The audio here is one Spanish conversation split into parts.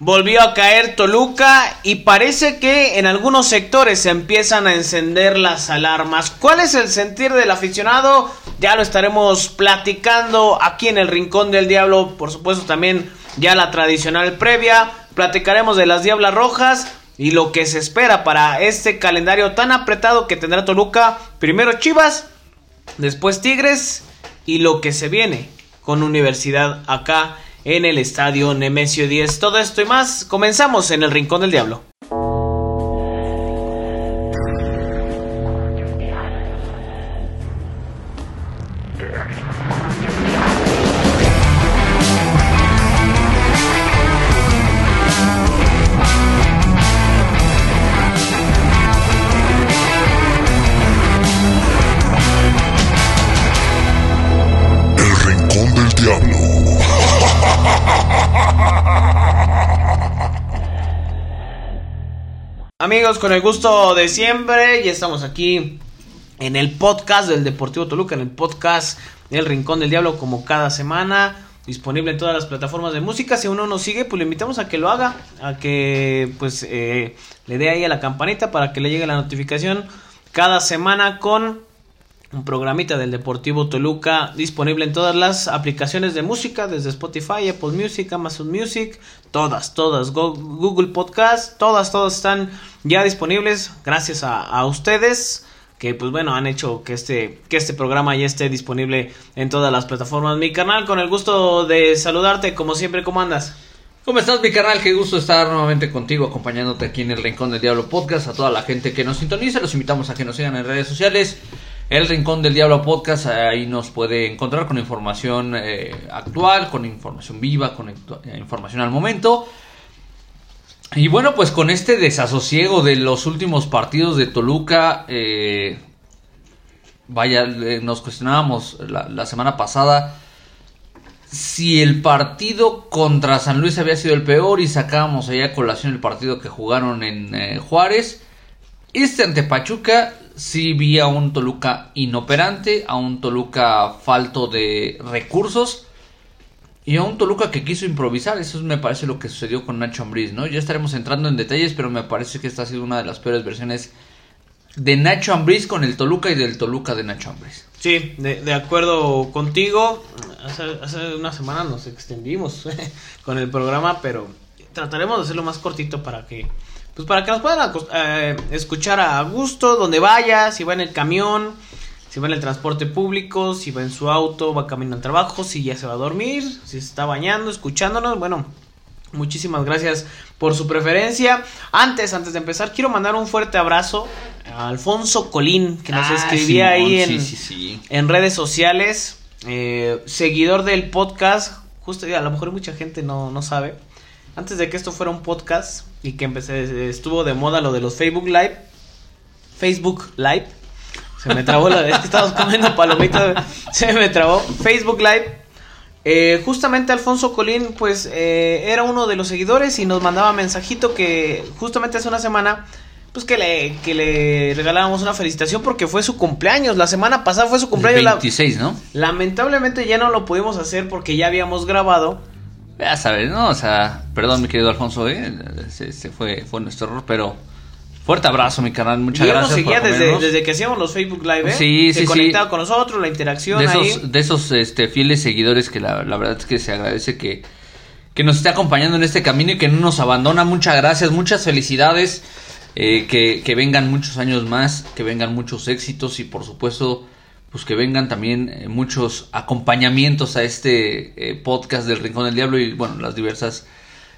Volvió a caer Toluca y parece que en algunos sectores se empiezan a encender las alarmas. ¿Cuál es el sentir del aficionado? Ya lo estaremos platicando aquí en el Rincón del Diablo. Por supuesto también ya la tradicional previa. Platicaremos de las Diablas Rojas y lo que se espera para este calendario tan apretado que tendrá Toluca. Primero Chivas, después Tigres y lo que se viene con Universidad acá en el estadio Nemesio 10. Todo esto y más, comenzamos en el Rincón del Diablo. Con el gusto de siempre, ya estamos aquí en el podcast del Deportivo Toluca, en el podcast del Rincón del Diablo, como cada semana, disponible en todas las plataformas de música. Si uno nos sigue, pues le invitamos a que lo haga, a que pues eh, le dé ahí a la campanita para que le llegue la notificación cada semana con un programita del Deportivo Toluca disponible en todas las aplicaciones de música, desde Spotify, Apple Music, Amazon Music, todas, todas, Google Podcast, todas, todas están ya disponibles gracias a, ustedes que pues bueno han hecho que este que este programa ya esté disponible en todas las plataformas. Mi canal, con el gusto de saludarte, como siempre, ¿cómo andas? ¿Cómo estás, mi canal? Qué gusto estar nuevamente contigo, acompañándote aquí en el Rincón del Diablo Podcast. A toda la gente que nos sintoniza, los invitamos a que nos sigan en redes sociales. El Rincón del Diablo Podcast, ahí nos puede encontrar con información eh, actual, con información viva, con información al momento. Y bueno, pues con este desasosiego de los últimos partidos de Toluca, eh, vaya, nos cuestionábamos la, semana pasada si el partido contra San Luis había sido el peor y sacábamos allá a colación el partido que jugaron en eh, Juárez. Este ante Pachuca sí vi a un Toluca inoperante, a un Toluca falto de recursos y a un Toluca que quiso improvisar. Eso me parece lo que sucedió con Nacho Ambriz, ¿no? Ya estaremos entrando en detalles, pero me parece que esta ha sido una de las peores versiones de Nacho Ambriz con el Toluca y del Toluca de Nacho Ambriz. Sí, de, acuerdo contigo. Hace, hace una semana nos extendimos con el programa, pero trataremos de hacerlo más cortito para que pues para que nos puedan eh, escuchar a gusto, donde vaya, si va en el camión, si va en el transporte público, si va en su auto, va camino al trabajo, si ya se va a dormir, si se está bañando, escuchándonos, bueno, muchísimas gracias por su preferencia. Antes, antes de empezar, quiero mandar un fuerte abrazo a Alfonso Colín, que nos ah, escribía ahí en, en, redes sociales, eh, seguidor del podcast, justo a lo mejor mucha gente no, no sabe antes de que esto fuera un podcast y que empecé, estuvo de moda lo de los Facebook Live, Facebook Live, se me trabó la, es que estábamos comiendo palomitas, se me trabó, Facebook Live, eh, justamente Alfonso Colín, pues eh, era uno de los seguidores y nos mandaba mensajito que justamente hace una semana, pues que le, que le regalábamos una felicitación porque fue su cumpleaños. La semana pasada fue su cumpleaños. 26, ¿no? Lamentablemente ya no lo pudimos hacer porque ya habíamos grabado ya sabes, ¿no? O sea, perdón, mi querido Alfonso, ¿eh? Se, fue, fue nuestro error, pero fuerte abrazo, mi canal. Muchas gracias. seguía desde, desde, que hacíamos los Facebook Live, ¿eh? Sí, se sí, conectaba con nosotros, la interacción de esos, De esos este, fieles seguidores que la, la verdad es que se agradece que, que nos esté acompañando en este camino y que no nos abandona. Muchas gracias, muchas felicidades. Eh, que, que vengan muchos años más, que vengan muchos éxitos y por supuesto pues que vengan también eh, muchos acompañamientos a este eh, podcast del Rincón del Diablo y bueno, las diversas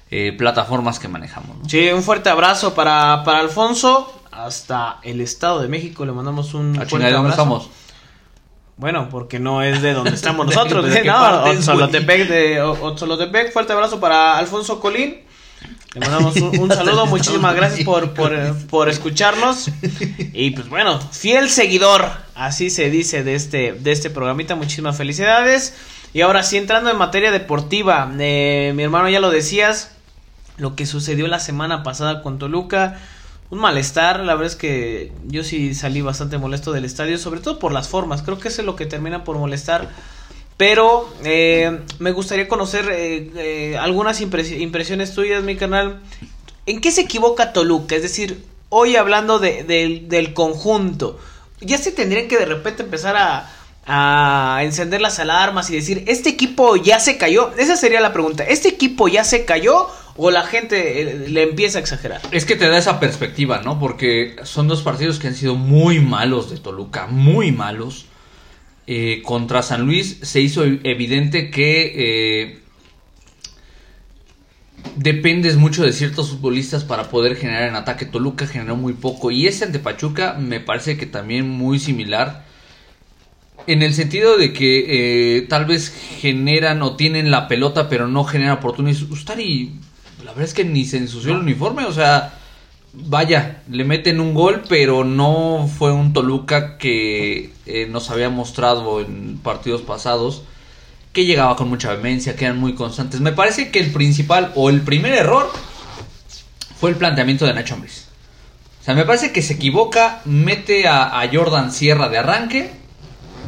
eh, plataformas que manejamos. Sí, un fuerte abrazo para, para Alfonso, hasta el Estado de México le mandamos un fuerte abrazo. ¿Dónde estamos? Bueno, porque no es de donde estamos nosotros, ¿De, no, Solotepec, de fuerte abrazo para Alfonso Colín. Le mandamos un, saludo, muchísimas gracias por, por, escucharnos. Y pues bueno, fiel seguidor, así se dice de este, de este programita, muchísimas felicidades. Y ahora sí, entrando en materia deportiva, eh, mi hermano ya lo decías, lo que sucedió la semana pasada con Toluca, un malestar, la verdad es que yo sí salí bastante molesto del estadio, sobre todo por las formas, creo que eso es lo que termina por molestar Pero eh, me gustaría conocer eh, eh, algunas impres- impresiones tuyas, mi canal. ¿En qué se equivoca Toluca? Es decir, hoy hablando de- del- del conjunto, ya se tendrían que de repente empezar a, a encender las alarmas y decir, ¿este equipo ya se cayó? Esa sería la pregunta. ¿Este equipo ya se cayó o la gente eh, le empieza a exagerar? Es que te da esa perspectiva, ¿no? Porque son dos partidos que han sido muy malos de Toluca, muy malos. Eh, contra San Luis se hizo evidente que eh, dependes mucho de ciertos futbolistas para poder generar en ataque. Toluca generó muy poco y ese ante Pachuca me parece que también muy similar. En el sentido de que eh, tal vez generan o tienen la pelota pero no generan oportunidades. Ustari, la verdad es que ni se ensució el uniforme, o sea, vaya, le meten un gol, pero no fue un Toluca que eh, nos había mostrado en partidos pasados, que llegaba con mucha vehemencia, que eran muy constantes. Me parece que el principal o el primer error fue el planteamiento de Nacho Ambriz. O sea, me parece que se equivoca, mete a, a Jordan Sierra de arranque,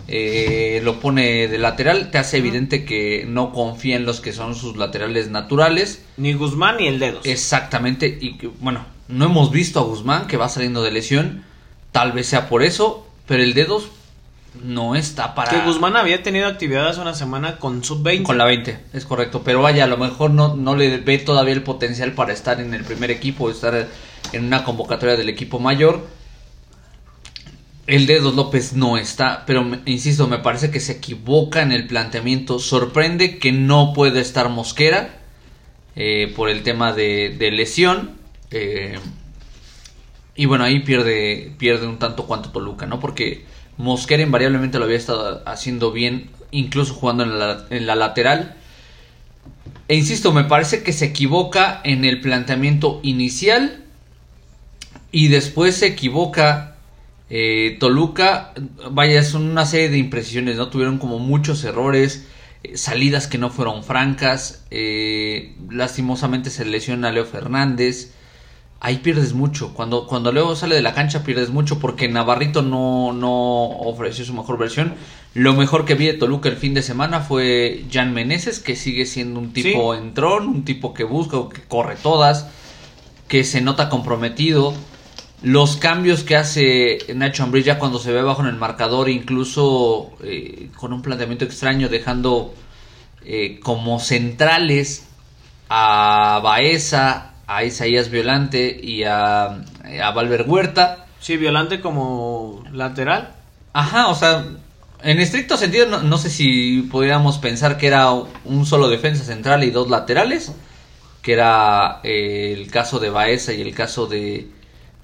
eh, lo pone de lateral, te hace evidente que no confía en los que son sus laterales naturales. Ni Guzmán ni el dedos. Exactamente, y que, bueno, no hemos visto a Guzmán que va saliendo de lesión, tal vez sea por eso, pero el dedos no está para... Que Guzmán había tenido actividad hace una semana con sub-20. Con la 20, es correcto, pero vaya, a lo mejor no, no le ve todavía el potencial para estar en el primer equipo, estar en una convocatoria del equipo mayor. El Dedos López no está, pero me- insisto, me parece que se equivoca en el planteamiento. Sorprende que no pueda estar Mosquera eh, por el tema de, de lesión. Eh, y bueno, ahí pierde, pierde un tanto cuanto Toluca, ¿no? Porque Mosquera invariablemente lo había estado haciendo bien, incluso jugando en la, lateral. E insisto, me parece que se equivoca en el planteamiento inicial y después se equivoca eh, Toluca. Vaya, son una serie de imprecisiones, ¿no? Tuvieron como muchos errores, eh, salidas que no fueron francas. eh, lastimosamente se lesiona Leo Fernández. Ahí pierdes mucho. Cuando, cuando Leo sale de la cancha pierdes mucho porque Navarrito no, no ofreció su mejor versión. Lo mejor que vi de Toluca el fin de semana fue Jan Meneses, que sigue siendo un tipo Sí. entrón, un tipo que busca, que corre todas, que se nota comprometido. Los cambios que hace Nacho Ambriz ya cuando se ve abajo en el marcador, incluso eh, con un planteamiento extraño, dejando eh, como centrales a Baeza, a Isaías Violante y a, a Valver Huerta. Sí, Violante como lateral. Ajá, o sea, en estricto sentido no, no sé si podríamos pensar que era un solo defensa central y dos laterales, que era eh, el caso de Baeza y el caso de,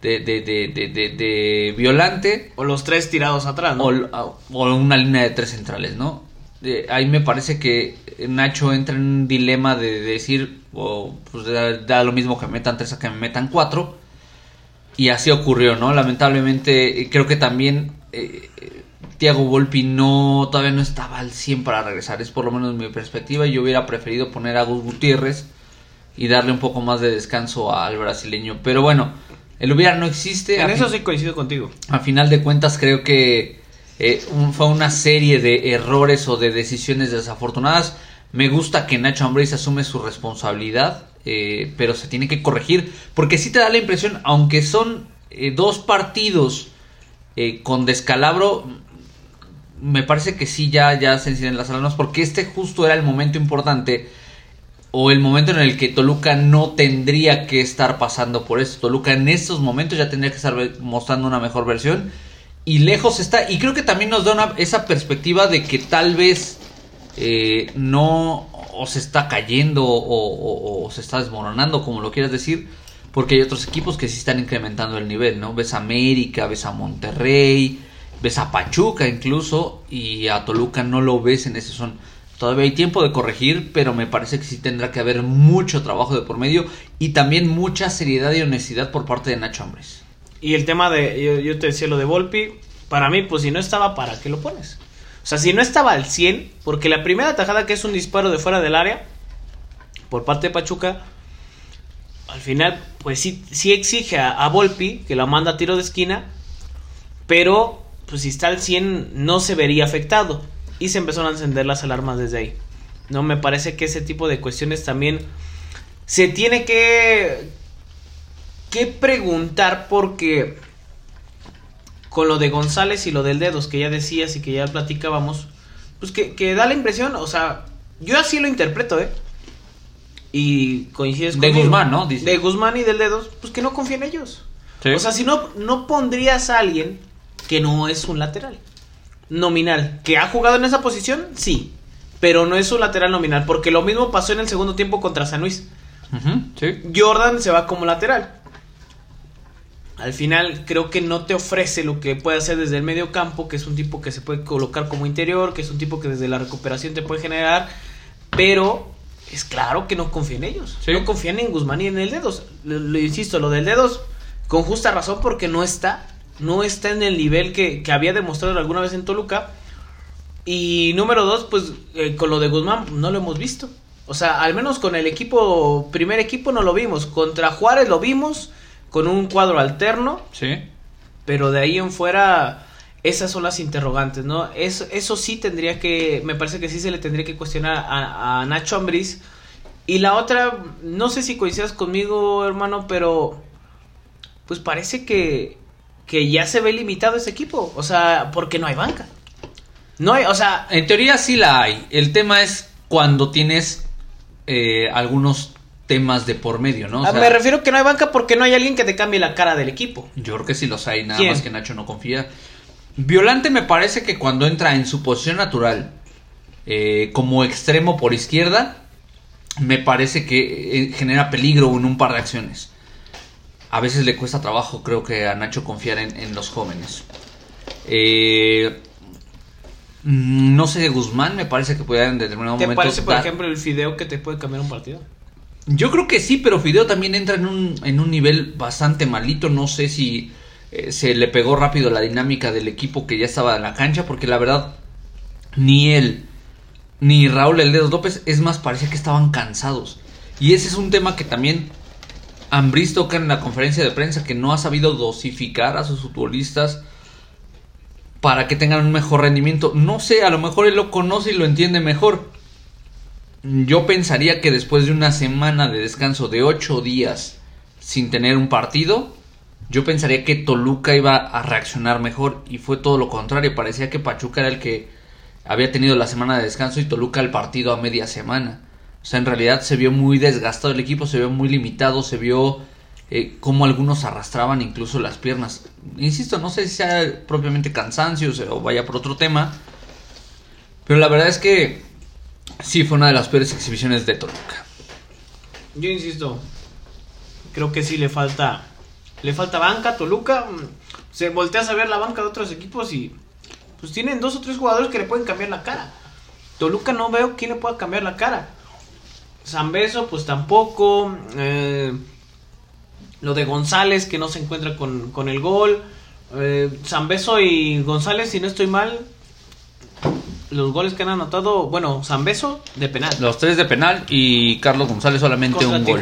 de, de, de, de- de- de Violante. O los tres tirados atrás, ¿no? O, o una línea de tres centrales, ¿no? Eh, ahí me parece que Nacho entra en un dilema de decir, o, pues da, lo mismo que me metan tres a que me metan cuatro. Y así ocurrió, ¿no? Lamentablemente, eh, creo que también eh, eh, Thiago Volpi no, todavía no estaba al 100 para regresar. Es por lo menos mi perspectiva. Yo hubiera preferido poner a Gus Gutiérrez y darle un poco más de descanso al brasileño. Pero bueno, el hubiera no existe. en A eso sí coincido contigo. a final de cuentas creo que eh, un- fue una serie de errores o de decisiones desafortunadas. Me gusta que Nacho Ambriz asume su responsabilidad, eh, pero se tiene que corregir porque sí te da la impresión, aunque son eh, dos partidos eh, con descalabro, me parece que sí ya, ya se encienden las alarmas porque este justo era el momento importante o el momento en el que Toluca no tendría que estar pasando por esto. Toluca en estos momentos ya tendría que estar mostrando una mejor versión. Y lejos está. Y creo que también nos da una- esa perspectiva de que tal vez eh, no o se está cayendo o, se está desmoronando, como lo quieras decir. Porque hay otros equipos que sí están incrementando el nivel, ¿no? Ves a América, ves a Monterrey, ves a Pachuca incluso. Y a Toluca no lo ves en ese son. Todavía hay tiempo de corregir, pero me parece que sí tendrá que haber mucho trabajo de por medio y también mucha seriedad y honestidad por parte de Nacho Ambres. Y el tema de, yo, yo te decía lo de Volpi, para mí, pues si no estaba, ¿para qué lo pones? O sea, si no estaba al 100, porque la primera tajada que es un disparo de fuera del área, por parte de Pachuca, al final, pues sí, sí exige a, Volpi, que la manda a tiro de esquina, pero pues si está al 100 no se vería afectado. y se empezaron a encender las alarmas desde ahí. No me parece que ese tipo de cuestiones también se tiene que que preguntar porque con lo de González y lo del dedos que ya decías y que ya platicábamos, pues que, que da la impresión, o sea, yo así lo interpreto, ¿eh? Y coincides De conmigo. Guzmán, ¿no? Dice. De Guzmán y del dedos, pues que no confía en ellos. Sí. O sea, si no, no pondrías a alguien que no es un lateral nominal. ¿Que ha jugado en esa posición? Sí. Pero no es un lateral nominal. Porque lo mismo pasó en el segundo tiempo contra San Luis. Sí. Jordan se va como lateral. Al final creo que no te ofrece lo que puede hacer desde el medio campo, que es un tipo que se puede colocar como interior, que es un tipo que desde la recuperación te puede generar, pero es claro que no confía en ellos. Sí. No confían en Guzmán y en el dedos. Lo, lo insisto, lo del dedos, con justa razón, porque no está, no está en el nivel que, que había demostrado alguna vez en Toluca. Y número dos, pues eh, con lo de Guzmán no lo hemos visto. O sea, al menos con el equipo, primer equipo no lo vimos. Contra Juárez lo vimos con un cuadro alterno, Sí. pero de ahí en fuera esas son las interrogantes, ¿no? Eso, eso sí tendría que, me parece que sí se le tendría que cuestionar a, a Nacho Ambriz. Y la otra, no sé si coincidas conmigo, hermano, pero pues parece que, que ya se ve limitado ese equipo. O sea, porque no hay banca. No hay, o sea, En teoría sí la hay. El tema es cuando tienes eh, algunos temas de por medio, ¿no? O Ah, sea, me refiero que no hay banca porque no hay alguien que te cambie la cara del equipo. Yo creo que sí los hay, nada ¿Quién? más que Nacho no confía. Violante me parece que cuando entra en su posición natural eh, como extremo por izquierda, me parece que eh, genera peligro en un par de acciones. A veces le cuesta trabajo, creo que a Nacho confiar en, en los jóvenes. Eh, mm, no sé de Guzmán, me parece que puede en determinado ¿Te momento. parece, por ejemplo, el fideo que te puede cambiar un partido? Yo creo que sí, pero Fideo también entra en un, en un nivel bastante malito. No sé si eh, se le pegó rápido la dinámica del equipo que ya estaba en la cancha, porque la verdad, ni él ni Raúl El López, es más, parecía que estaban cansados. Y ese es un tema que también Ambriz toca en la conferencia de prensa, que no ha sabido dosificar a sus futbolistas para que tengan un mejor rendimiento. No sé, a lo mejor él lo conoce y lo entiende mejor. Yo pensaría que después de una semana de descanso de ocho días sin tener un partido, yo pensaría que Toluca iba a reaccionar mejor y fue todo lo contrario. Parecía que Pachuca era el que había tenido la semana de descanso y Toluca el partido a media semana. O sea, en realidad se vio muy desgastado el equipo, se vio muy limitado, se vio eh, cómo algunos arrastraban incluso las piernas. Insisto, no sé si sea propiamente cansancio o vaya por otro tema, pero la verdad es que sí fue una de las peores exhibiciones de Toluca. Yo insisto, creo que sí le falta le falta banca, Toluca, se volteas a ver la banca de otros equipos y pues tienen dos o tres jugadores que le pueden cambiar la cara. Toluca no veo quién le pueda cambiar la cara. Zambeso pues tampoco, eh, lo de González que no se encuentra con, con el gol, eh, Zambeso y González si no estoy mal, los goles que han anotado, bueno, Zambeso de penal. Los tres de penal y Carlos González solamente contra un gol.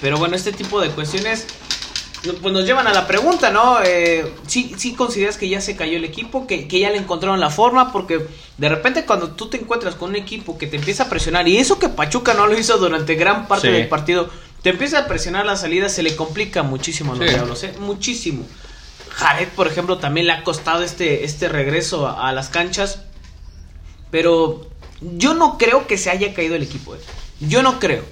Pero bueno, este tipo de cuestiones pues nos llevan a la pregunta, ¿no? Eh, ¿sí, sí consideras que ya se cayó el equipo? Que, que ya le encontraron la forma? Porque de repente cuando tú te encuentras con un equipo que te empieza a presionar, y eso que Pachuca no lo hizo durante gran parte Sí. del partido, te empieza a presionar la salida, se le complica muchísimo a los Sí. diablos, ¿eh? Muchísimo. Jared, por ejemplo, también le ha costado este, este regreso a, las canchas. Pero yo no creo que se haya caído el equipo. eh. Yo no creo.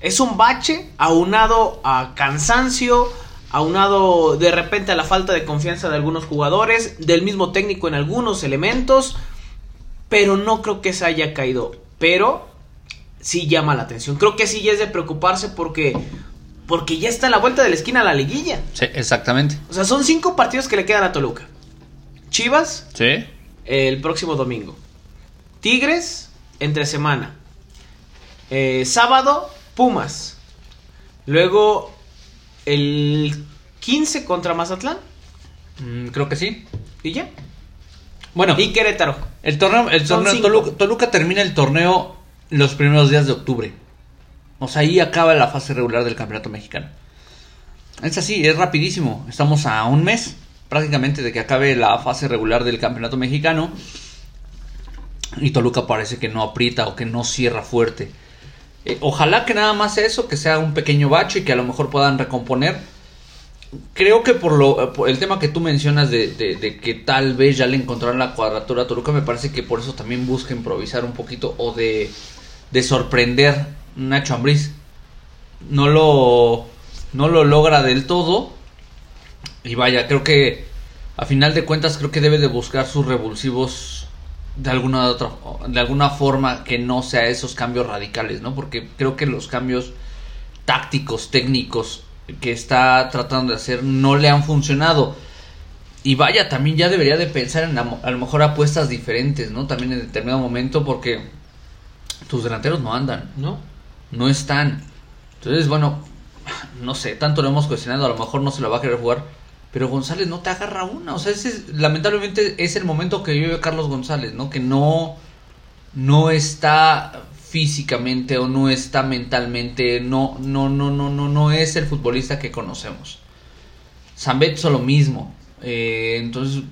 Es un bache aunado a cansancio, aunado de repente a la falta de confianza de algunos jugadores, del mismo técnico en algunos elementos. Pero no creo que se haya caído. Pero sí llama la atención. Creo que sí es de preocuparse porque, porque ya está a la vuelta de la esquina la liguilla. Sí, exactamente. O sea, son cinco partidos que le quedan a Toluca. Chivas, Sí. el próximo domingo. Tigres, entre semana. Eh, sábado, Pumas. Luego, el 15 contra Mazatlán. Mm, creo que sí. Y ya. Bueno, Y Querétaro. el torneo, el Son torneo cinco. Toluca, Toluca termina el torneo los primeros días de octubre. O sea, ahí acaba la fase regular del campeonato mexicano. Es así, es rapidísimo. Estamos a un mes prácticamente de que acabe la fase regular del campeonato mexicano. y Toluca parece que no aprieta o que no cierra fuerte. Eh, ojalá que nada más eso, que sea un pequeño bache y que a lo mejor puedan recomponer. Creo que por, lo, el tema que tú mencionas de, de, que tal vez ya le encontraron la cuadratura a Toluca, me parece que por eso también busca improvisar un poquito o de, de sorprender Nacho Ambriz. No lo, no lo logra del todo. Y vaya, creo que a final de cuentas creo que debe de buscar sus revulsivos de alguna otra de alguna forma que no sea esos cambios radicales, ¿no? Porque creo que los cambios tácticos, técnicos que está tratando de hacer no le han funcionado. Y vaya, también ya debería de pensar en a, lo mejor apuestas diferentes, ¿no? También en determinado momento porque tus delanteros no andan, ¿no? No están. Entonces, bueno, no sé, tanto lo hemos cuestionado, a lo mejor no se lo va a querer jugar pero González no te agarra una. O sea, ese lamentablemente es el momento que vive Carlos González, ¿no? Que no, no está físicamente o no está mentalmente, no, no, no, no, no, no es el futbolista que conocemos. Zambetso lo mismo. Eh, entonces,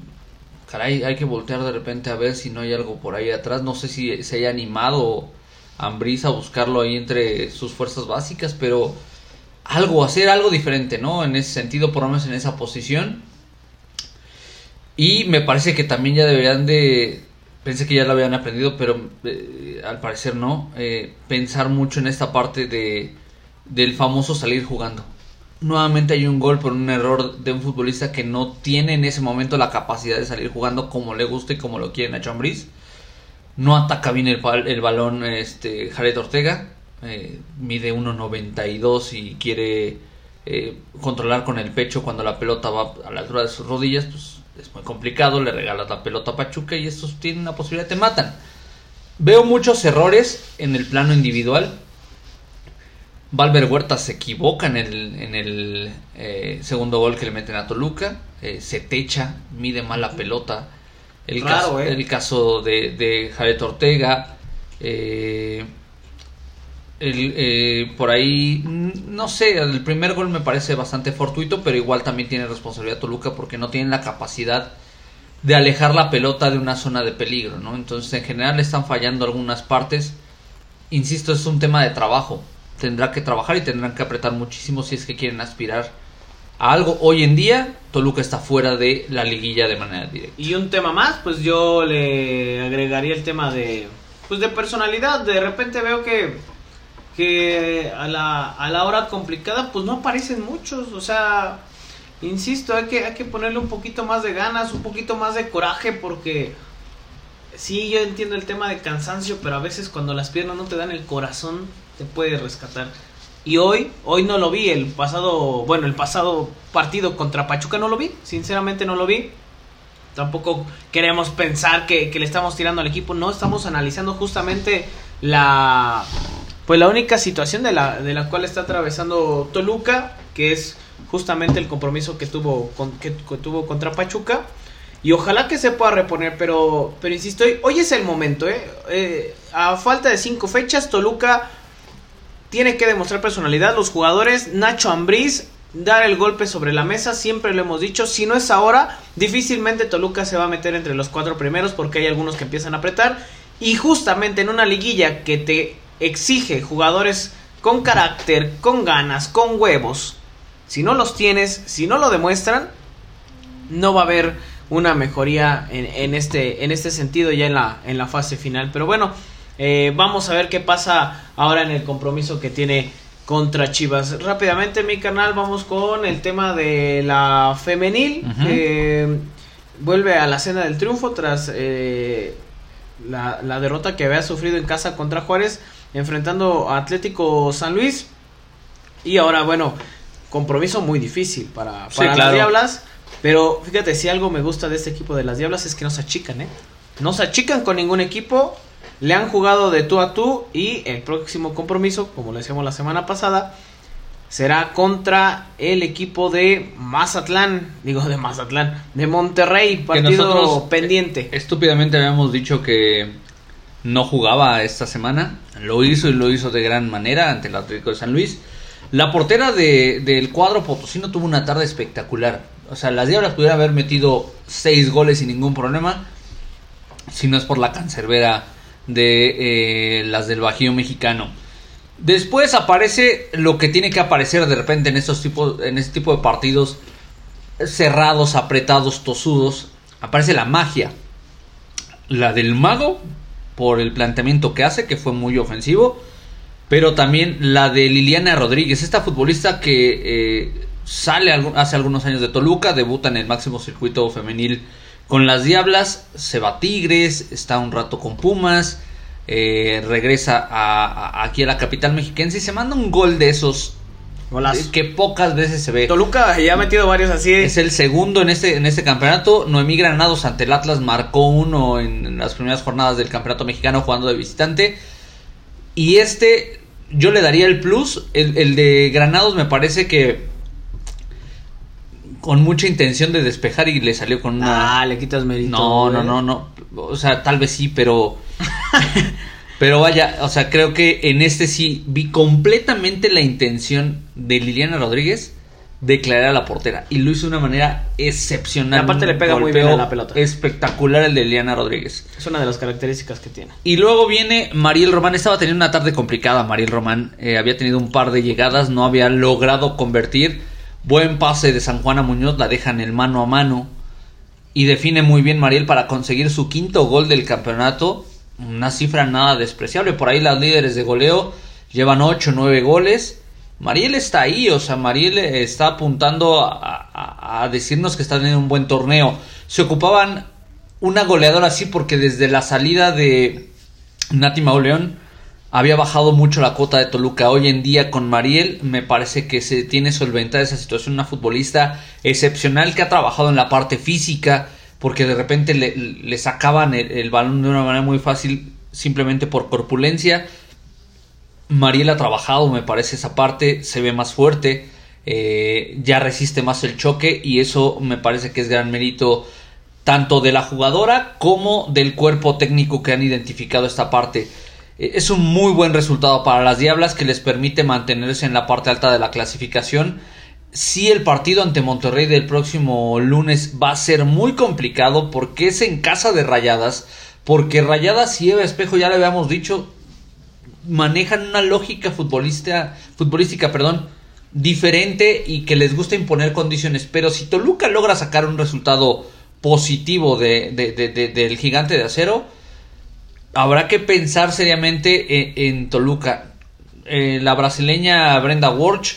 caray, hay que voltear de repente a ver si no hay algo por ahí atrás. No sé si se haya animado Ambrisa a buscarlo ahí entre sus fuerzas básicas, pero algo, hacer algo diferente, ¿no? En ese sentido, por lo menos en esa posición. Y me parece que también ya deberían de, pensé que ya lo habían aprendido, pero eh, al parecer no, eh, pensar mucho en esta parte de, del famoso salir jugando. Nuevamente hay un gol por un error de un futbolista que no tiene en ese momento la capacidad de salir jugando como le gusta y como lo quiere Nacho Ambriz. No ataca bien el, balón este, Jared Ortega eh, mide 1,92 y quiere eh, controlar con el pecho cuando la pelota va a la altura de sus rodillas, pues es muy complicado, le regalas la pelota a Pachuca y estos tienen una posibilidad, te matan. Veo muchos errores en el plano individual. Valver Huerta se equivoca en el, en el eh, segundo gol que le meten a Toluca. se techa, mide mal la pelota. El, caso, el caso de, de Jared Ortega. Eh, el, eh, por ahí, no sé, el primer gol me parece bastante fortuito, pero igual también tiene responsabilidad Toluca porque no tienen la capacidad de alejar la pelota de una zona de peligro, ¿no? Entonces en general están fallando algunas partes. Insisto, es un tema de trabajo. Tendrá que trabajar y tendrán que apretar muchísimo si es que quieren aspirar a algo. Hoy en día, Toluca está fuera de la liguilla de manera directa. Y un tema más, pues yo le agregaría el tema de, pues de personalidad. De repente veo que que a la, a la hora complicada pues no aparecen muchos, o sea, insisto, hay que, hay que ponerle un poquito más de ganas, un poquito más de coraje porque sí, yo entiendo el tema de cansancio, pero a veces cuando las piernas no te dan el corazón, te puede rescatar. Y hoy, hoy no lo vi, el pasado, bueno, el pasado partido contra Pachuca no lo vi, sinceramente no lo vi. Tampoco queremos pensar que, le estamos tirando al equipo, no, estamos analizando justamente la, pues la única situación de la, de la cual está atravesando Toluca, que es justamente el compromiso que tuvo, que, tuvo contra Pachuca. Y ojalá que se pueda reponer, pero, pero insisto, hoy, es el momento. ¿eh? ¿eh? a falta de cinco fechas, Toluca tiene que demostrar personalidad. Los jugadores, Nacho Ambriz, dar el golpe sobre la mesa, siempre lo hemos dicho. Si no es ahora, difícilmente Toluca se va a meter entre los cuatro primeros porque hay algunos que empiezan a apretar. Y justamente en una liguilla que te exige jugadores con carácter, con ganas, con huevos. Si no los tienes, si no lo demuestran, no va a haber una mejoría en, este, este sentido ya en la, en la fase final. Pero bueno, eh, vamos a ver qué pasa ahora en el compromiso que tiene contra Chivas. Rápidamente, mi canal, vamos con el tema de la femenil. vuelve a la cena del triunfo tras eh, la, la derrota que había sufrido en casa contra Juárez enfrentando a Atlético San Luis. Y ahora, bueno, compromiso muy difícil para, para las Diablas. Pero fíjate, si algo me gusta de este equipo de las Diablas es que no se achican, ¿eh? No se achican con ningún equipo. Le han jugado de tú a tú. Y el próximo compromiso, como le decíamos la semana pasada, será contra el equipo de Mazatlán. Digo, de Mazatlán. De Monterrey. Partido pendiente. Estúpidamente habíamos dicho que no jugaba esta semana. Lo hizo y lo hizo de gran manera ante el Atlético de San Luis. La portera de, del cuadro potosino tuvo una tarde espectacular. O sea, las Diablas pudieran haber metido seis goles sin ningún problema. si no es por la cancerbera de eh, las del Bajío mexicano. Después aparece lo que tiene que aparecer de repente en en este tipo de partidos cerrados, apretados, tosudos. Aparece la magia. La del mago, por el planteamiento que hace, que fue muy ofensivo. Pero también la de Liliana Rodríguez, esta futbolista que eh, sale hace algunos años de Toluca, debuta en el máximo circuito femenil con las Diablas, se va Tigres, está un rato con Pumas, eh, regresa a, aquí a la capital mexiquense y se manda un gol de esos que pocas veces se ve. Toluca ya ha metido varios así. Es el segundo en este, en este campeonato. Noemí Granados ante el Atlas marcó uno en las primeras jornadas del campeonato mexicano jugando de visitante. Y este, yo le daría el plus. El, el de Granados me parece que con mucha intención de despejar y le salió con una. Ah, le quitas mérito. No, no, no, no. O sea, tal vez sí, pero. pero vaya, o sea, creo que en este sí vi completamente la intención de Liliana Rodríguez de declarar a la portera. Y lo hizo de una manera excepcional. Y aparte le pega muy bien a la pelota. Espectacular el de Liliana Rodríguez. Es una de las características que tiene. Y luego viene Mariel Román. Estaba teniendo una tarde complicada, Mariel Román. Eh, había tenido un par de llegadas, no había logrado convertir Buen pase de San Juan a Muñoz, la deja en el mano a mano. Y define muy bien Mariel para conseguir su quinto gol del campeonato. Una cifra nada despreciable. Por ahí las líderes de goleo llevan 8 o 9 goles. Mariel está ahí, o sea, Mariel está apuntando a, a, decirnos que está teniendo un buen torneo. Se ocupaban una goleadora así porque desde la salida de Nati Mauleón había bajado mucho la cuota de Toluca. Hoy en día con Mariel me parece que se tiene solventada esa situación. Una futbolista excepcional que ha trabajado en la parte física porque de repente le, sacaban el, balón de una manera muy fácil simplemente por corpulencia. Mariel ha trabajado, me parece, esa parte, se ve más fuerte, eh, ya resiste más el choque y eso me parece que es gran mérito tanto de la jugadora como del cuerpo técnico que han identificado esta parte. Eh, es un muy buen resultado para las Diablas que les permite mantenerse en la parte alta de la clasificación. Si el partido ante Monterrey del próximo lunes va a ser muy complicado porque es en casa de Rayadas, porque Rayadas y Eva Espejo ya le habíamos dicho manejan una lógica futbolista, futbolística, perdón, diferente y que les gusta imponer condiciones, pero si Toluca logra sacar un resultado positivo de, del gigante de acero, habrá que pensar seriamente en, Toluca. Eh, la brasileña Brenda Walsh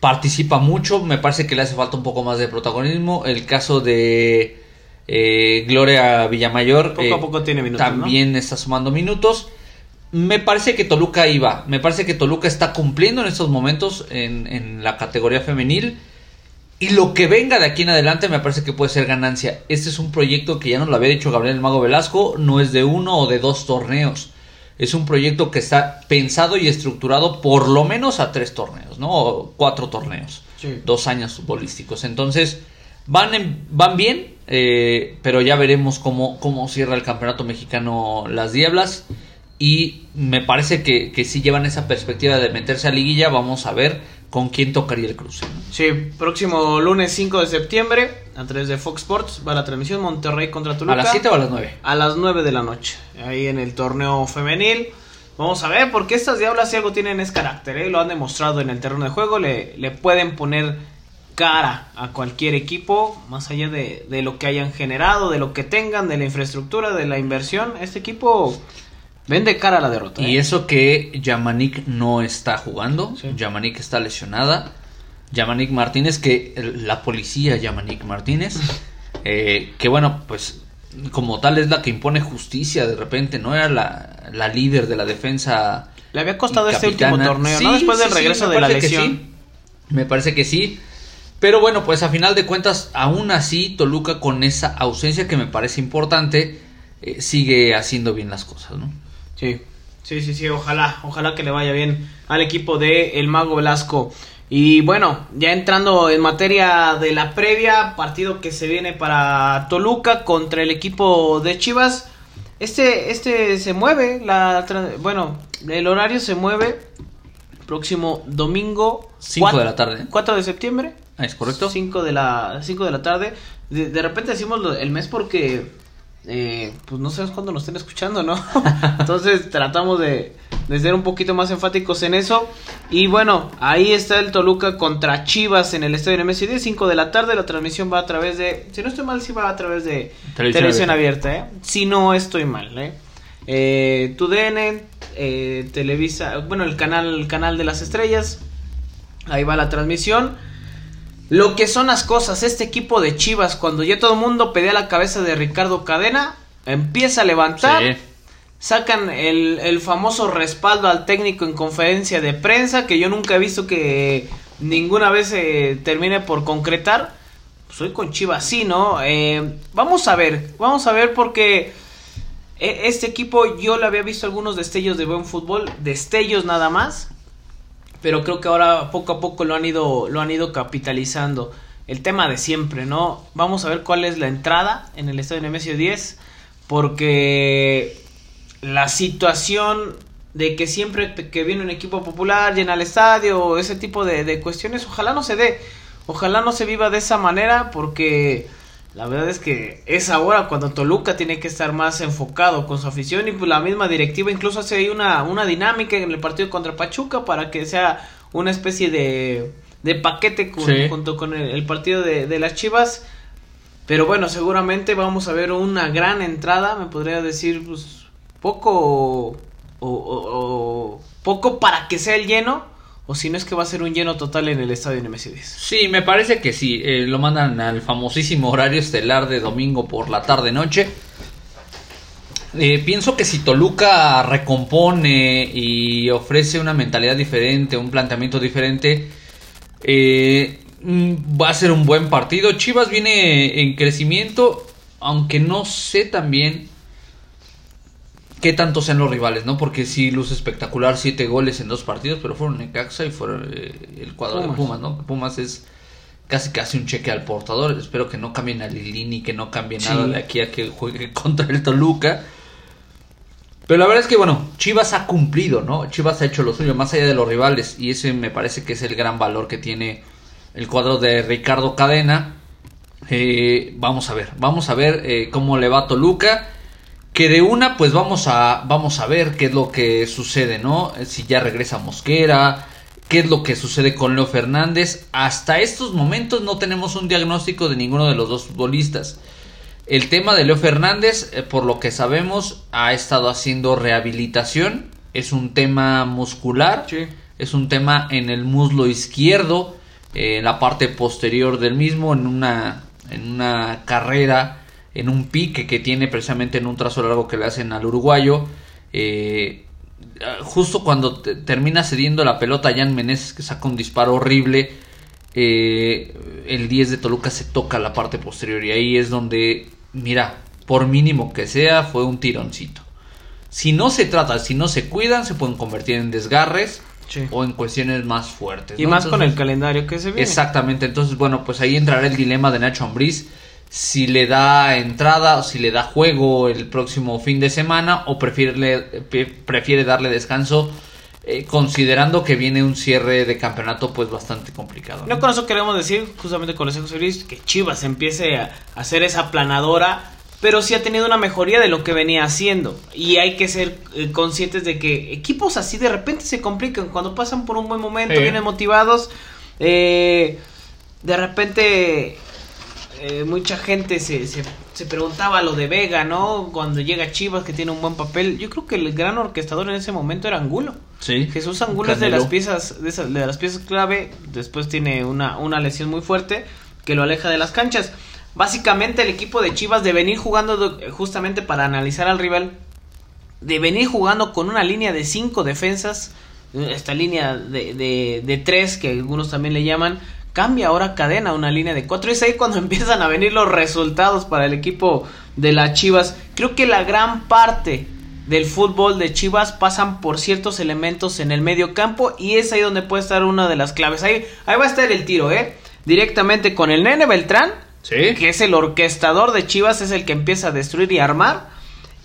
participa mucho, me parece que le hace falta un poco más de protagonismo. El caso de eh, Gloria Villamayor poco a poco tiene minutos, también está sumando minutos. Me parece que Toluca iba, me parece que Toluca está cumpliendo en estos momentos en, en la categoría femenil y lo que venga de aquí en adelante me parece que puede ser ganancia. Este es un proyecto que ya nos lo había dicho Gabriel Mago Velasco, no es de uno o de dos torneos. Es un proyecto que está pensado y estructurado por lo menos a tres torneos, ¿no? O cuatro torneos. Dos años futbolísticos. Entonces, van, van bien, eh, pero ya veremos cómo, cómo cierra el campeonato mexicano las Diablas. Y me parece que, que si llevan esa perspectiva de meterse a liguilla, vamos a ver con quién tocaría el cruce. Sí, próximo lunes 5 de septiembre, a través de Fox Sports, va la transmisión Monterrey contra Toluca. ¿A las 7 o a las 9? A las 9 de la noche, ahí en el torneo femenil. Vamos a ver, porque estas diablas si algo tienen es carácter, ¿eh? lo han demostrado en el terreno de juego, le, le pueden poner cara a cualquier equipo, más allá de, de, lo que hayan generado, de lo que tengan, de la infraestructura, de la inversión. Este equipo Vende cara a la derrota. Y ¿eh? eso que Yamanik no está jugando. Yamanik está lesionada. Yamanik Martínez, que la policía Yamanik Martínez, eh, que bueno, pues como tal es la que impone justicia de repente, no era la, líder de la defensa. Le había costado este último torneo, ¿no? Después del regreso de la lesión. Me parece que sí. Pero bueno, pues a final de cuentas, aún así, Toluca con esa ausencia que me parece importante, eh, sigue haciendo bien las cosas, ¿no? Sí, sí, sí, sí, ojalá, ojalá que le vaya bien al equipo de El Mago Velasco. Y bueno, ya entrando en materia de la previa, partido que se viene para Toluca contra el equipo de Chivas. Este, este se mueve, la, bueno, el horario se mueve próximo domingo 5 de la tarde. 4 de septiembre. Ah, es correcto. 5 de la, 5 de la tarde. De, de repente decimos el mes porque eh, pues no sabes cuándo nos estén escuchando, ¿no? Entonces tratamos de, de, ser un poquito más enfáticos en eso. Y bueno, ahí está el Toluca contra Chivas en el estadio 10, 5 de la tarde. La transmisión va a través de, si no estoy mal, si va a través de televisión, abierta. ¿eh? Si no estoy mal, ¿eh? Eh, TUDN, eh, Televisa, bueno, el canal, el canal de las estrellas. Ahí va la transmisión. Lo que son las cosas, este equipo de Chivas, cuando ya todo el mundo pedía la cabeza de Ricardo Cadena, empieza a levantar. Sacan el, famoso respaldo al técnico en conferencia de prensa, que yo nunca he visto que ninguna vez se termine por concretar. Soy con Chivas, sí, ¿no? Eh, vamos a ver, vamos a ver porque eh, este equipo yo le había visto algunos destellos de buen fútbol, destellos nada más pero creo que ahora poco a poco lo han ido, lo han ido capitalizando. El tema de siempre, ¿no? Vamos a ver cuál es la entrada en el estadio Nemesio 10, porque la situación de que siempre que viene un equipo popular llena el estadio, ese tipo de, de cuestiones, ojalá no se dé, ojalá no se viva de esa manera, porque la verdad es que es ahora cuando Toluca tiene que estar más enfocado con su afición y pues la misma directiva incluso hace ahí una, una dinámica en el partido contra Pachuca para que sea una especie de, de paquete junto con el, partido de, las Chivas. Pero bueno, seguramente vamos a ver una gran entrada, me podría decir pues poco o poco para que sea el lleno, o si no es que va a ser un lleno total en el estadio Nemesio 10. Sí, me parece que sí. Eh, lo mandan al famosísimo horario estelar de domingo por la tarde-noche. Eh, pienso que si Toluca recompone y ofrece una mentalidad diferente, un planteamiento diferente, eh, mm, va a ser un buen partido. Chivas viene en crecimiento, aunque no sé también qué tanto sean los rivales, ¿no? Porque sí luce espectacular, siete goles en dos partidos, pero fueron Necaxa y fueron eh, el cuadro de Pumas, ¿no? Pumas es casi casi un cheque al portador. Espero que no cambien a Lilini, que no cambie nada de aquí a que juegue contra el Toluca. Pero la verdad es que, bueno, Chivas ha cumplido, ¿no? Chivas ha hecho lo suyo, más allá de los rivales. Y ese me parece que es el gran valor que tiene el cuadro de Ricardo Cadena. Eh, vamos a ver, vamos a ver eh, cómo le va a Toluca que de una pues vamos a vamos a ver qué es lo que sucede, ¿no? Si ya regresa Mosquera, qué es lo que sucede con Leo Fernández. Hasta estos momentos no tenemos un diagnóstico de ninguno de los dos futbolistas. El tema de Leo Fernández, eh, por lo que sabemos, ha estado haciendo rehabilitación. Es un tema muscular. Es un tema en el muslo izquierdo, eh, en la parte posterior del mismo, en una, en una carrera en un pique que tiene precisamente en un trazo largo que le hacen al uruguayo. Eh, justo cuando termina cediendo la pelota Jan Meneses que saca un disparo horrible, eh, el 10 de Toluca se toca la parte posterior y ahí es donde, mira, por mínimo que sea, fue un tironcito. Si no se trata, si no se cuidan, se pueden convertir en desgarres. o en cuestiones más fuertes. Y más con el calendario que se viene. Exactamente, entonces bueno, pues ahí entrará el dilema de Nacho Ambriz si le da entrada o si le da juego el próximo fin de semana o prefiere, prefiere darle descanso eh, considerando que viene un cierre de campeonato pues bastante complicado. No, con eso queremos decir justamente con ese José Luis que Chivas empiece a hacer esa planadora pero sí ha tenido una mejoría de lo que venía haciendo. Y hay que ser eh, conscientes de que equipos así de repente se complican. Cuando pasan por un buen momento, vienen motivados. Eh, de repente eh, mucha gente se, se, preguntaba lo de Vega, ¿no? Cuando llega Chivas, que tiene un buen papel. Yo creo que el gran orquestador en ese momento era Angulo. Sí. Jesús Angulo es de las piezas, de, de, las piezas clave. Después tiene una, una lesión muy fuerte que lo aleja de las canchas. Básicamente el equipo de Chivas de venir jugando justamente para analizar al rival. De venir jugando con una línea de cinco defensas. Esta línea de, de, de tres que algunos también le llaman cambia ahora cadena una línea de 4 y es ahí cuando empiezan a venir los resultados para el equipo de las Chivas. Creo que la gran parte del fútbol de Chivas pasan por ciertos elementos en el medio campo y es ahí donde puede estar una de las claves. Ahí, ahí va a estar el tiro, ¿eh? Directamente con el Nene Beltrán, que es el orquestador de Chivas, es el que empieza a destruir y armar.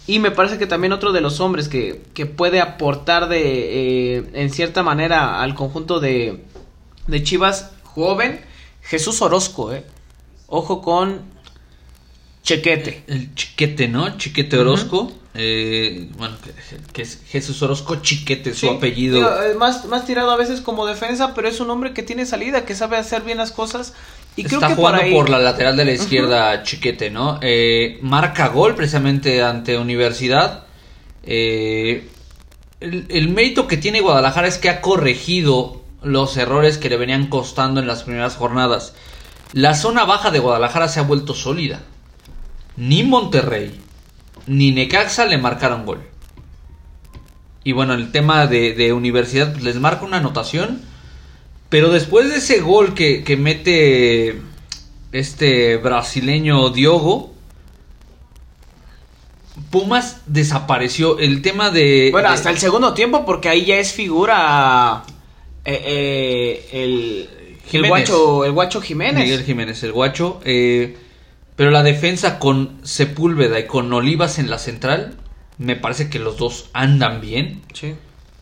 Y me parece que también otro de los hombres que, que puede aportar de, eh, en cierta manera al conjunto de, de Chivas joven, Jesús Orozco, ¿eh? Ojo con Chequete. El chiquete, ¿no? Chiquete Orozco. eh, bueno, que, que es Jesús Orozco Chiquete, su apellido. digo, eh, más, más tirado a veces como defensa, pero es un hombre que tiene salida, que sabe hacer bien las cosas. Y creo Está que jugando por, ahí, por la lateral de la izquierda Chiquete, ¿no? Eh, marca gol precisamente ante Universidad. Eh, el, el mérito que tiene Guadalajara es que ha corregido los errores que le venían costando en las primeras jornadas. La zona baja de Guadalajara se ha vuelto sólida. Ni Monterrey ni Necaxa le marcaron gol. Y bueno, el tema de, de Universidad pues, les marca una anotación. Pero después de ese gol que, que mete este brasileño Diogo, Pumas desapareció. El tema de. Bueno, de- hasta el segundo tiempo, porque ahí ya es figura eh, eh, el, guacho, el guacho Jiménez. Miguel Jiménez, el guacho. eh, pero la defensa con Sepúlveda y con Olivas en la central, me parece que los dos andan bien. Sí.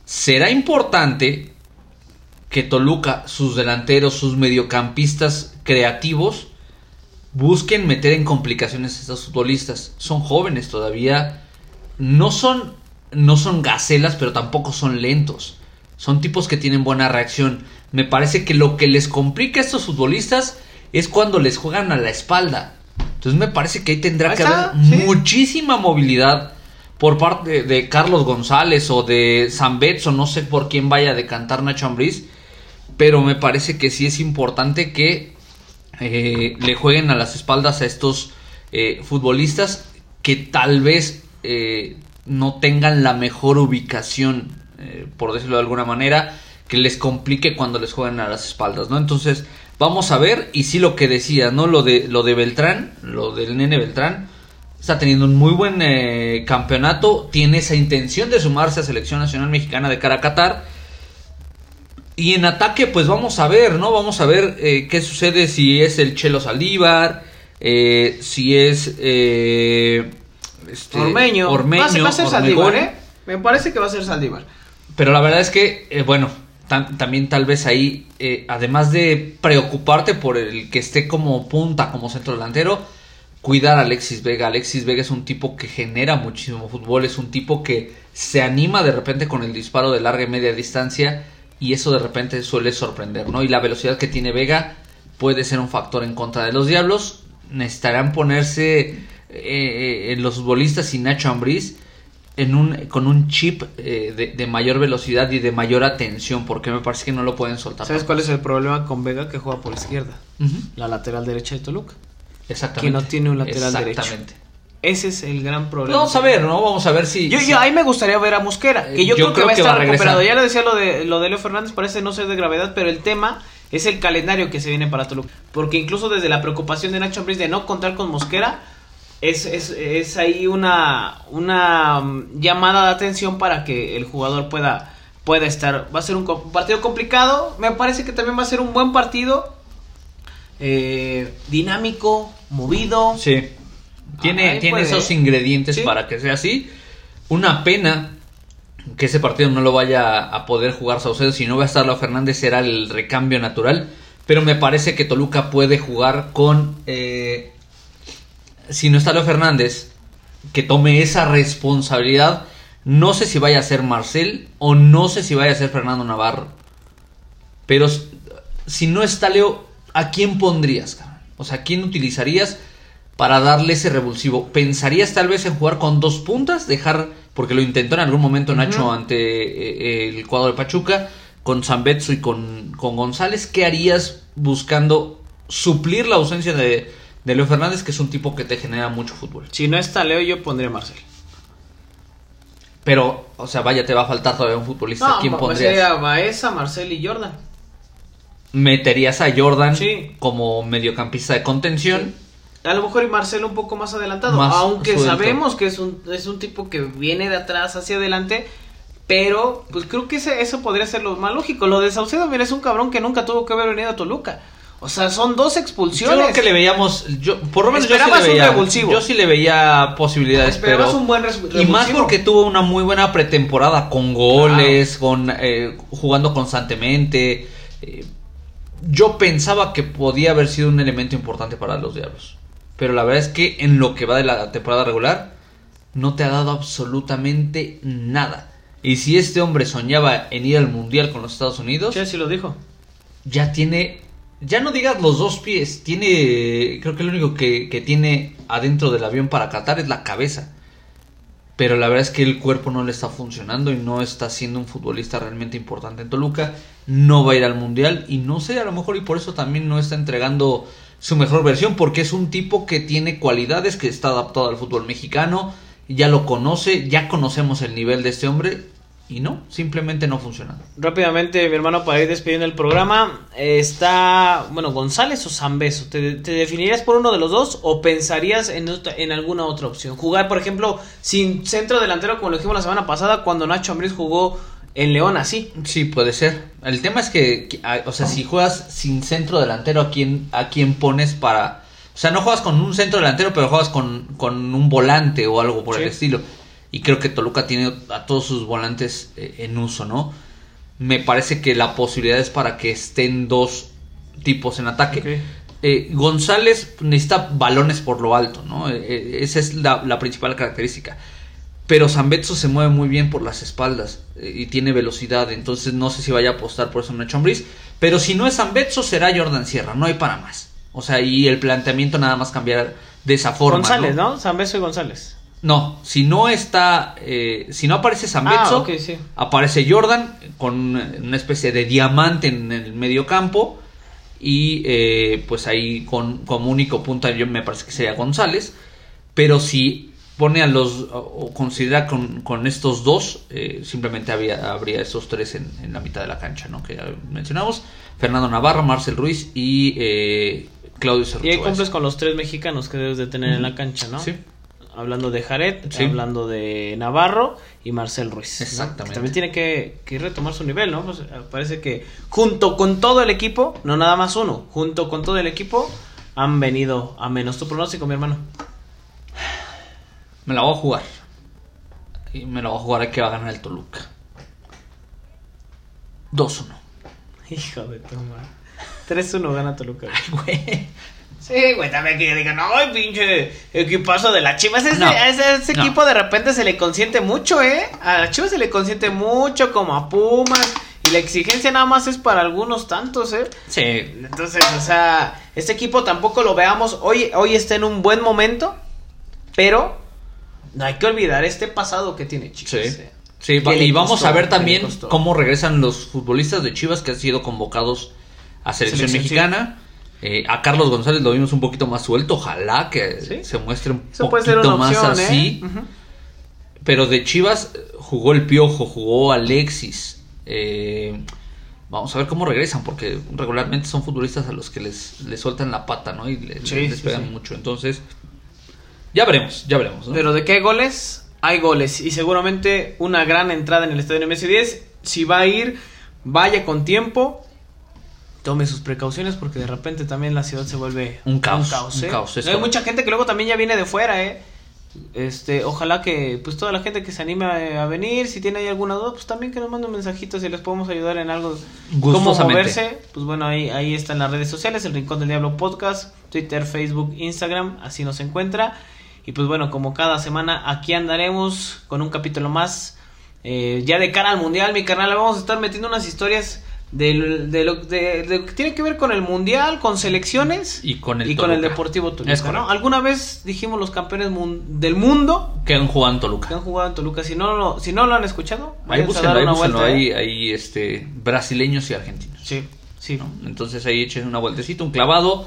Será importante que Toluca, sus delanteros, sus mediocampistas creativos, busquen meter en complicaciones a estos futbolistas. Son jóvenes todavía. No son, no son gacelas, pero tampoco son lentos. Son tipos que tienen buena reacción. Me parece que lo que les complica a estos futbolistas es cuando les juegan a la espalda. Entonces me parece que ahí tendrá Ahí que está, haber sí. muchísima movilidad por parte de, Carlos González o de San o no sé por quién vaya a decantar Nacho Ambriz, pero me parece que sí es importante que eh, le jueguen a las espaldas a estos eh, futbolistas que tal vez eh, no tengan la mejor ubicación, eh, por decirlo de alguna manera, que les complique cuando les juegan a las espaldas, ¿no? Entonces, vamos a ver, y sí lo que decía, ¿no? Lo de, lo de Beltrán, lo del nene Beltrán, está teniendo un muy buen eh, campeonato, tiene esa intención de sumarse a Selección Nacional Mexicana de cara a Qatar. Y en ataque, pues vamos a ver, ¿no? Vamos a ver eh, qué sucede si es el Chelo Saldívar, eh, si es... Eh, este, Ormeño. Ormeño, va, a ser- va a ser Ormegón. Saldívar, ¿eh? Me parece que va a ser Saldívar. Pero la verdad es que, eh, bueno, tam- también tal vez ahí, eh, además de preocuparte por el que esté como punta, como centro delantero, cuidar a Alexis Vega. Alexis Vega es un tipo que genera muchísimo fútbol, es un tipo que se anima de repente con el disparo de larga y media distancia y eso de repente suele sorprender, ¿no? Y la velocidad que tiene Vega puede ser un factor en contra de los Diablos. Necesitarán ponerse eh, eh, los futbolistas y Nacho Ambriz en un, con un chip eh, de, de mayor velocidad y de mayor atención, porque me parece que no lo pueden soltar. ¿Sabes cuál es el problema con Vega que juega por la izquierda? La lateral derecha de Toluca. Exactamente. Que no tiene un lateral derecho. Exactamente. Ese es el gran problema. Vamos a ver, ¿no? Vamos a ver si. Yo, yo ahí me gustaría ver a Mosquera, que yo, Eh, yo creo, que va a estar va a regresar. recuperado. Ya le decía lo de lo de Leo Fernández, parece no ser de gravedad, pero el tema es el calendario que se viene para Toluca. Porque incluso desde la preocupación de Nacho Ambriz de no contar con Mosquera, es, es, es ahí una, una mm, llamada de atención para que el jugador pueda, pueda estar. Va a ser un partido complicado, me parece que también va a ser un buen partido. eh, dinámico, movido. Sí. Tiene, tiene puede. esos ingredientes Sí. para que sea así. Una pena que ese partido no lo vaya a poder jugar Saucedo. Si no va a estar Leo Fernández, será el recambio natural. Pero me parece que Toluca puede jugar con. eh, si no está Leo Fernández, que tome esa responsabilidad. No sé si vaya a ser Marcel o no sé si vaya a ser Fernando Navarro. Pero si no está Leo, ¿a quién pondrías? O sea, ¿a quién utilizarías para darle ese revulsivo? ¿Pensarías tal vez en jugar con dos puntas? Dejar, porque lo intentó en algún momento Nacho ante eh, el cuadro de Pachuca, con Zambetso y con, con González. ¿Qué harías buscando suplir la ausencia de, de Leo Fernández, que es un tipo que te genera mucho fútbol? Si no está Leo, yo pondría a Marcel. Pero, o sea, vaya, te va a faltar todavía un futbolista. No, ¿Quién pues pondrías? sería Baeza, Marcel y Jordan. ¿Meterías a Jordan Sí. como mediocampista de contención? A lo mejor y Marcelo un poco más adelantado. Más aunque suelto. sabemos que es un, es un tipo que viene de atrás hacia adelante. Pero, pues creo que ese- eso podría ser lo más lógico. Lo de Saucedo, mira, es un cabrón que nunca tuvo que haber venido a Toluca. O sea, son dos Yo expulsiones. creo que le veíamos, yo, por lo menos yo sí, le un veía, revulsivo. yo sí le veía posibilidades, Esperabas pero un buen res- y más revulsivo. porque tuvo una muy buena pretemporada con goles, con eh, jugando constantemente. eh, yo pensaba que podía haber sido un elemento importante para los diablos. pero la verdad es que en lo que va de la temporada regular no te ha dado absolutamente nada. Y si este hombre soñaba en ir al Mundial con los Estados Unidos, Sí, lo dijo. ya tiene, ya no digas los dos pies, tiene, creo que lo único que, que tiene adentro del avión para Qatar es la cabeza. Pero la verdad es que el cuerpo no le está funcionando y no está siendo un futbolista realmente importante en Toluca. No va a ir al Mundial y no sé, a lo mejor y por eso también no está entregando su mejor versión porque es un tipo que tiene cualidades, que está adaptado al fútbol mexicano, ya lo conoce, ya conocemos el nivel de este hombre y no, simplemente no funciona. Rápidamente, mi hermano, para ir despidiendo el programa, eh, está, bueno, González o Zambeso. ¿Te, te definirías por uno de los dos o pensarías en, otra- en alguna otra opción? Jugar, por ejemplo, sin centro delantero, como lo dijimos la semana pasada, cuando Nacho Ambriz jugó en León así. Sí, puede ser. El tema es que, que, ah, o sea, si juegas sin centro delantero, ¿a quién, a quién pones para...? O sea, no juegas con un centro delantero, pero juegas con, con un volante o algo por el estilo. Y creo que Toluca tiene a todos sus volantes eh, en uso, ¿no? Me parece que la posibilidad es para que estén dos tipos en ataque. Eh, González necesita balones por lo alto, ¿no? Eh, esa es la, la principal característica. Pero Zambetso se mueve muy bien por las espaldas eh, y tiene velocidad, entonces no sé si vaya a apostar por eso en Nacho Ambriz. Pero si no es Zambetso, será Jordan Sierra, no hay para más. O sea, y el planteamiento nada más cambiar de esa forma. González, ¿no? ¿no? Zambeso y González. No, si no está, eh, si no aparece Zambetso, Ah, sí. aparece Jordan con una especie de diamante en el medio campo y eh, pues ahí con como único punta yo me parece que sería González, pero si pone a los o considera con, con estos dos, eh, simplemente había, habría esos tres en, en la mitad de la cancha, ¿no? Que ya mencionamos, Fernando Navarro, Marcel Ruiz y eh, Claudio Y ahí Cerrucho. cumples con los tres mexicanos que debes de tener en la cancha, ¿no? Sí. Hablando de Jared, Sí. hablando de Navarro y Marcel Ruiz. Exactamente. También tiene que, que retomar su nivel, ¿no? Pues, eh, parece que junto con todo el equipo, no nada más uno, junto con todo el equipo, han venido a menos. Tu pronóstico, mi hermano. Me la voy a jugar. Y me la voy a jugar a que va a ganar el Toluca. 2-1. Hijo de madre. 3-1 gana Toluca. Güey. Sí, güey, también que digan, ay, pinche equipazo de las Chivas. Ese, No, ese, ese no. equipo de repente se le consiente mucho, ¿eh? A las Chivas se le consiente mucho, como a Pumas. Y la exigencia nada más es para algunos tantos, ¿eh? Sí. Entonces, o sea, este equipo tampoco lo veamos. Hoy, hoy está en un buen momento, pero no hay que olvidar este pasado que tiene Chivas. Sí. ¿eh? Sí, y vamos costó, a ver también cómo regresan los futbolistas de Chivas que han sido convocados a selección, Selección, mexicana. Eh, a Carlos González lo vimos un poquito más suelto. Ojalá que Sí. se muestre un Eso poquito más así. ¿eh? Pero de Chivas eh, jugó el Piojo, jugó Alexis. Eh, vamos a ver cómo regresan, porque regularmente son futbolistas a los que les, les sueltan la pata, ¿no? Y le- Sí, les pegan sí. mucho. Entonces, ya veremos, ya veremos. ¿no? Pero de qué goles, hay goles. Y seguramente una gran entrada en el estadio MS10. Si va a ir, vaya con tiempo. Tome sus precauciones porque de repente también la ciudad se vuelve Un caos, un ¿eh? caos, hay mucha gente que luego también ya viene de fuera, ¿eh? Este, ojalá que pues toda la gente que se anime a, a venir, si tiene ahí alguna duda, pues también que nos manden mensajitos si les podemos ayudar en algo cómo moverse. Pues bueno, ahí ahí están las redes sociales, el Rincón del Diablo Podcast, Twitter, Facebook, Instagram, así nos encuentra. Y pues bueno, como cada semana aquí andaremos con un capítulo más. Eh, ya de cara al mundial, mi canal, vamos a estar metiendo unas historias del- de, lo, de- de lo que tiene que ver con el mundial, con selecciones Y con el y con el. Deportivo Toluca. ¿no? Alguna vez dijimos los campeones mun- del mundo Que han jugado en que Toluca. han jugado en Toluca. Si no lo, si no lo han escuchado, Ahí búsquenlo, ahí una búsquenlo, vuelta, ahí, ¿eh? ahí, este, brasileños y argentinos. Sí, sí. ¿no? Entonces ahí echen una vueltecita, un clavado.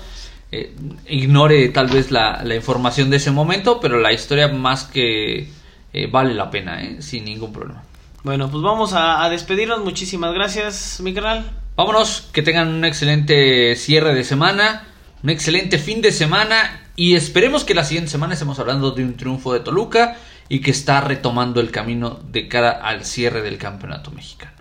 eh, ignore tal vez la, la información de ese momento, pero la historia más que eh, vale la pena, ¿eh? sin ningún problema. Bueno, pues vamos a, despedirnos. Muchísimas gracias, mi canal. Vámonos, que tengan un excelente cierre de semana, un excelente fin de semana y esperemos que la siguiente semana estemos hablando de un triunfo de Toluca y que está retomando el camino de cara al cierre del campeonato mexicano.